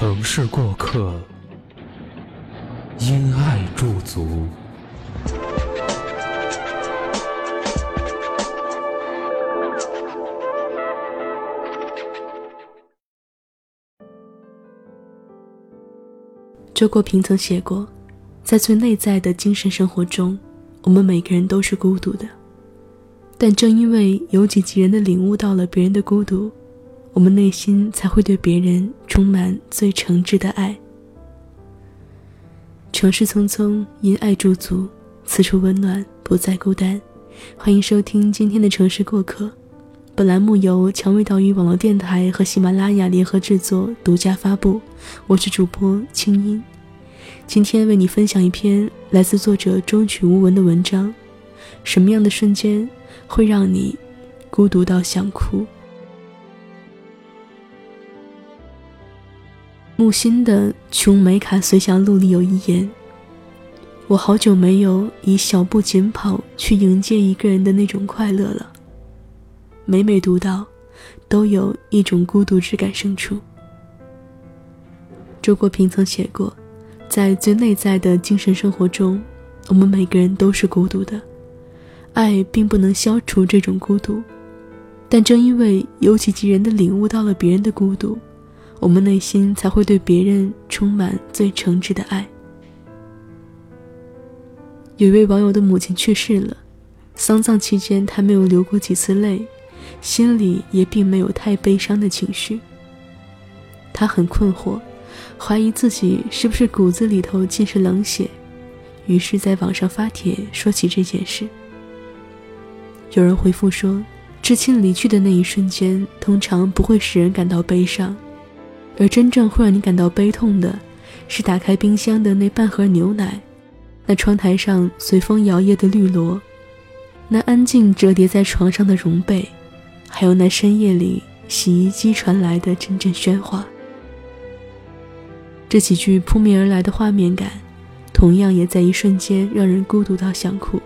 城市过客，因爱驻足。周国平曾写过，在最内在的精神生活中，我们每个人都是孤独的。但正因为由己及人的领悟到了别人的孤独。我们内心才会对别人充满最诚挚的爱。城市匆匆，因爱驻足，此处温暖，不再孤单。欢迎收听今天的城市过客。本栏目由蔷薇岛屿网络电台和喜马拉雅联合制作，独家发布。我是主播清音，今天为你分享一篇来自作者中曲无闻的文章。什么样的瞬间会让你孤独到想哭？木心的《琼美卡随想录》里有一言：“我好久没有以小步紧跑去迎接一个人的那种快乐了。”每每读到，都有一种孤独之感生出。周国平曾写过，在最内在的精神生活中，我们每个人都是孤独的，爱并不能消除这种孤独，但正因为有己及人的领悟到了别人的孤独。我们内心才会对别人充满最诚挚的爱。有一位网友的母亲去世了，丧葬期间他没有流过几次泪，心里也并没有太悲伤的情绪。他很困惑，怀疑自己是不是骨子里头尽是冷血，于是在网上发帖说起这件事。有人回复说，至亲离去的那一瞬间，通常不会使人感到悲伤。而真正会让你感到悲痛的，是打开冰箱的那半盒牛奶，那窗台上随风摇曳的绿萝，那安静折叠在床上的绒被，还有那深夜里洗衣机传来的阵阵喧哗。这几句扑面而来的画面感，同样也在一瞬间让人孤独到想哭。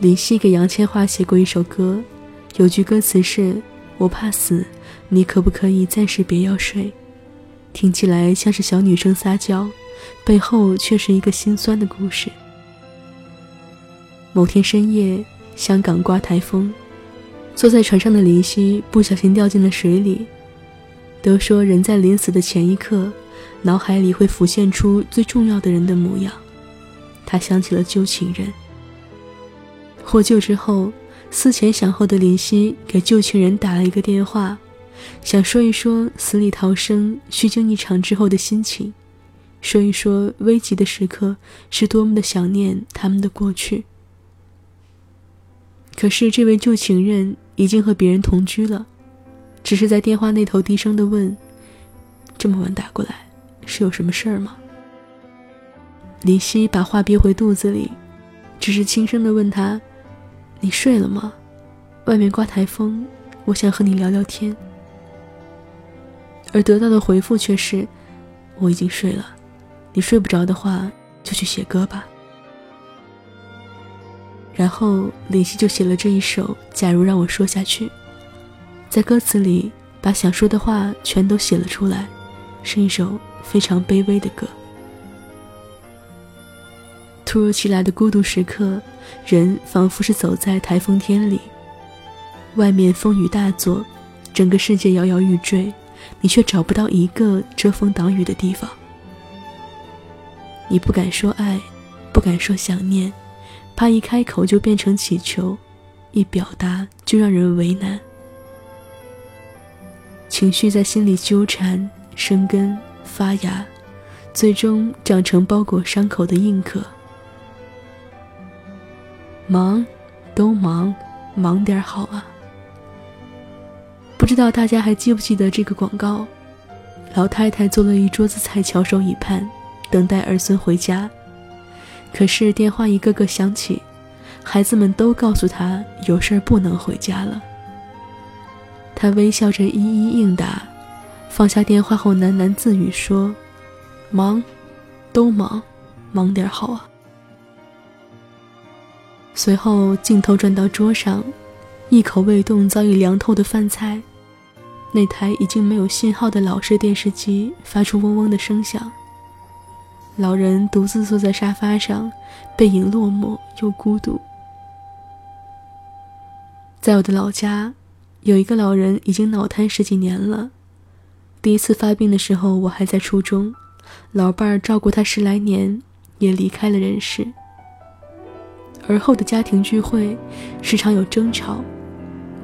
林夕给杨千嬅写过一首歌，有句歌词是。我怕死，你可不可以暂时别要睡？听起来像是小女生撒娇，背后却是一个心酸的故事。某天深夜，香港刮台风，坐在船上的林夕不小心掉进了水里。都说人在临死的前一刻，脑海里会浮现出最重要的人的模样。他想起了旧情人。获救之后。思前想后的林夕给旧情人打了一个电话，想说一说死里逃生、虚惊一场之后的心情，说一说危急的时刻是多么的想念他们的过去。可是这位旧情人已经和别人同居了，只是在电话那头低声的问：“这么晚打过来，是有什么事儿吗？”林夕把话憋回肚子里，只是轻声的问他。你睡了吗？外面刮台风，我想和你聊聊天。而得到的回复却是：我已经睡了，你睡不着的话，就去写歌吧。然后林夕就写了这一首《假如让我说下去》，在歌词里把想说的话全都写了出来，是一首非常卑微的歌。突如其来的孤独时刻，人仿佛是走在台风天里。外面风雨大作，整个世界摇摇欲坠，你却找不到一个遮风挡雨的地方。你不敢说爱，不敢说想念，怕一开口就变成乞求，一表达就让人为难。情绪在心里纠缠、生根、发芽，最终长成包裹伤口的硬壳。忙，都忙，忙点好啊。不知道大家还记不记得这个广告？老太太做了一桌子菜，翘首以盼，等待儿孙回家。可是电话一个个响起，孩子们都告诉她有事儿不能回家了。她微笑着一一应答，放下电话后喃喃自语说：“忙，都忙，忙点好啊。”随后镜头转到桌上，一口未动早已凉透的饭菜，那台已经没有信号的老式电视机发出嗡嗡的声响。老人独自坐在沙发上，背影落寞又孤独。在我的老家，有一个老人已经脑瘫十几年了。第一次发病的时候，我还在初中，老伴儿照顾他十来年，也离开了人世。而后的家庭聚会，时常有争吵，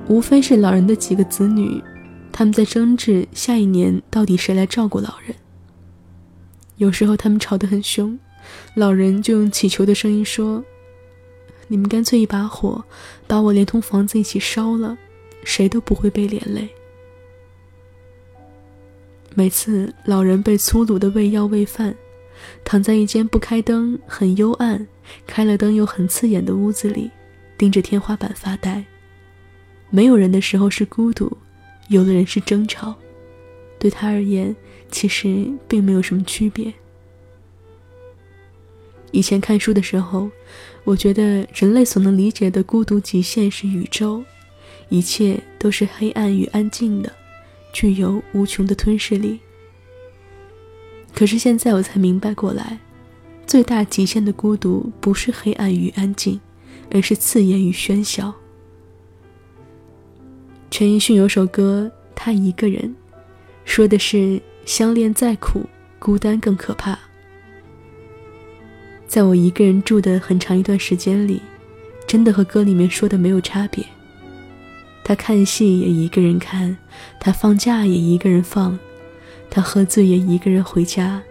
无非是老人的几个子女，他们在争执下一年到底谁来照顾老人。有时候他们吵得很凶，老人就用乞求的声音说：“你们干脆一把火，把我连同房子一起烧了，谁都不会被连累。”每次老人被粗鲁的喂药喂饭，躺在一间不开灯、很幽暗、开了灯又很刺眼的屋子里，盯着天花板发呆。没有人的时候是孤独，有的人是争吵。对他而言，其实并没有什么区别。以前看书的时候，我觉得人类所能理解的孤独极限是宇宙，一切都是黑暗与安静的，具有无穷的吞噬力。可是现在我才明白过来，最大极限的孤独不是黑暗与安静，而是刺眼与喧嚣。陈奕迅有首歌《他一个人》。说的是相恋再苦，孤单更可怕。在我一个人住的很长一段时间里，真的和歌里面说的没有差别。他看戏也一个人看，他放假也一个人放，他喝醉也一个人回家，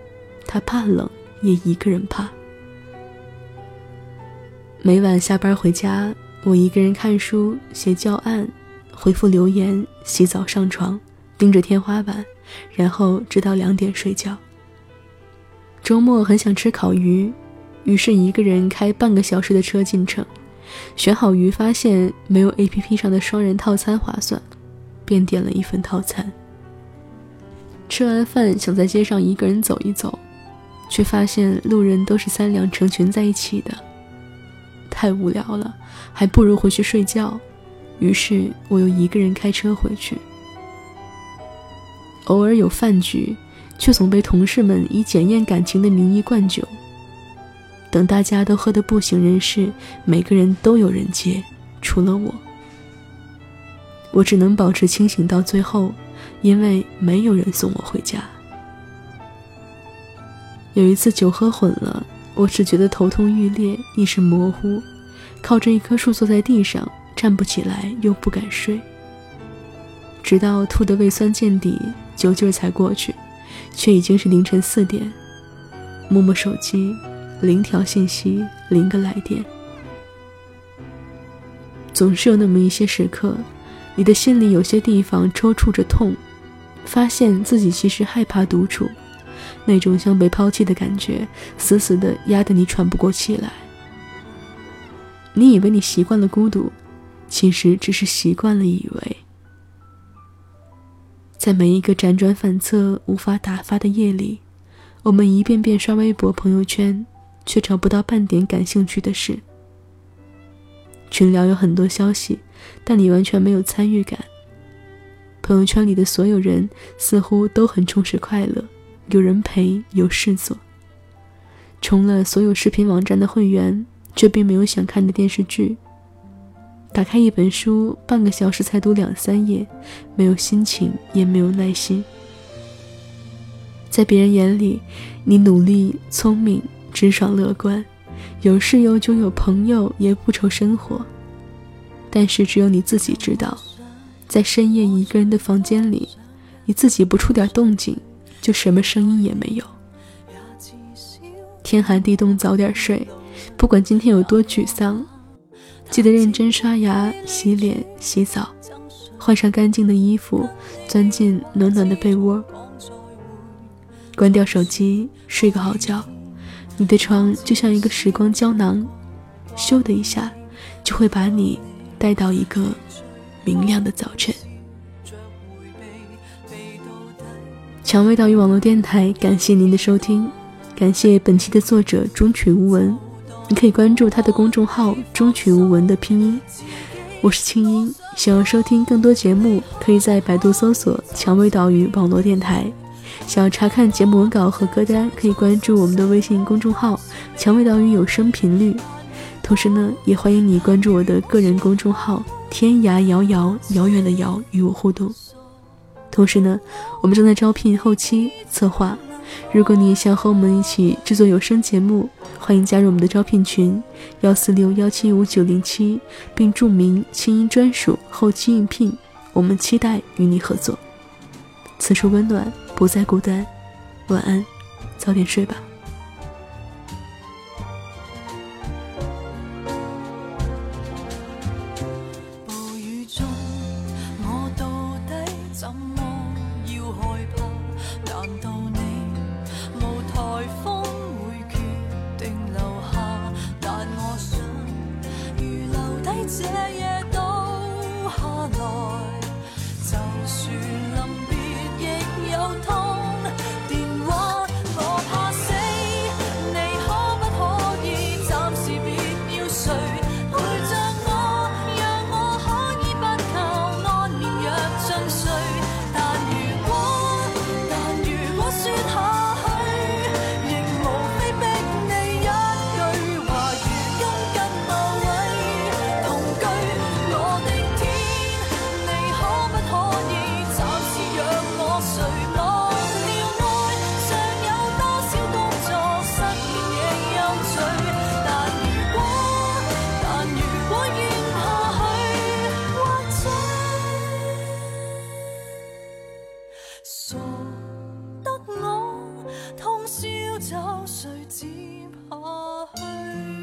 他怕冷也一个人怕。每晚下班回家，我一个人看书、写教案、回复留言、洗澡、上床。盯着天花板，然后直到两点睡觉。周末很想吃烤鱼，于是一个人开半个小时的车进城，选好鱼，发现没有 APP 上的双人套餐划算，便点了一份套餐。吃完饭想在街上一个人走一走，却发现路人都是三两成群在一起的，太无聊了，还不如回去睡觉。于是我又一个人开车回去。偶尔有饭局，却总被同事们以检验感情的名义灌酒。等大家都喝得不省人事，每个人都有人接，除了我。我只能保持清醒到最后，因为没有人送我回家。有一次酒喝混了，我只觉得头痛欲裂，意识模糊，靠着一棵树坐在地上，站不起来，又不敢睡。直到吐得胃酸见底，酒劲儿才过去，却已经是凌晨四点。摸摸手机，零条信息，零个来电。总是有那么一些时刻，你的心里有些地方抽搐着痛，发现自己其实害怕独处，那种像被抛弃的感觉，死死的压得你喘不过气来。你以为你习惯了孤独，其实只是习惯了以为。在每一个辗转反侧、无法打发的夜里，我们一遍遍刷微博、朋友圈，却找不到半点感兴趣的事。群聊有很多消息，但你完全没有参与感。朋友圈里的所有人似乎都很充实快乐，有人陪，有事做。充了所有视频网站的会员，却并没有想看的电视剧。打开一本书，半个小时才读两三页，没有心情，也没有耐心。在别人眼里，你努力、聪明、直爽、乐观，有室友就有朋友，也不愁生活。但是只有你自己知道，在深夜一个人的房间里，你自己不出点动静，就什么声音也没有。天寒地冻，早点睡，不管今天有多沮丧。记得认真刷牙、洗脸、洗澡，换上干净的衣服，钻进暖暖的被窝，关掉手机，睡个好觉。你的床就像一个时光胶囊，咻的一下，就会把你带到一个明亮的早晨。蔷薇岛屿网络电台，感谢您的收听，感谢本期的作者中曲无闻。你可以关注他的公众号“中曲无闻”的拼音。我是清音，想要收听更多节目，可以在百度搜索“蔷薇岛屿网络电台”。想要查看节目文稿和歌单，可以关注我们的微信公众号“蔷薇岛屿有声频率”。同时呢，也欢迎你关注我的个人公众号“天涯遥遥遥远的遥”与我互动。同时呢，我们正在招聘后期策划。如果你想和我们一起制作有声节目，欢迎加入我们的招聘群：幺四六幺七五九零七，并注明“清音专属后期应聘”。我们期待与你合作。此处温暖。不再孤单，晚安，早点睡吧。接下去？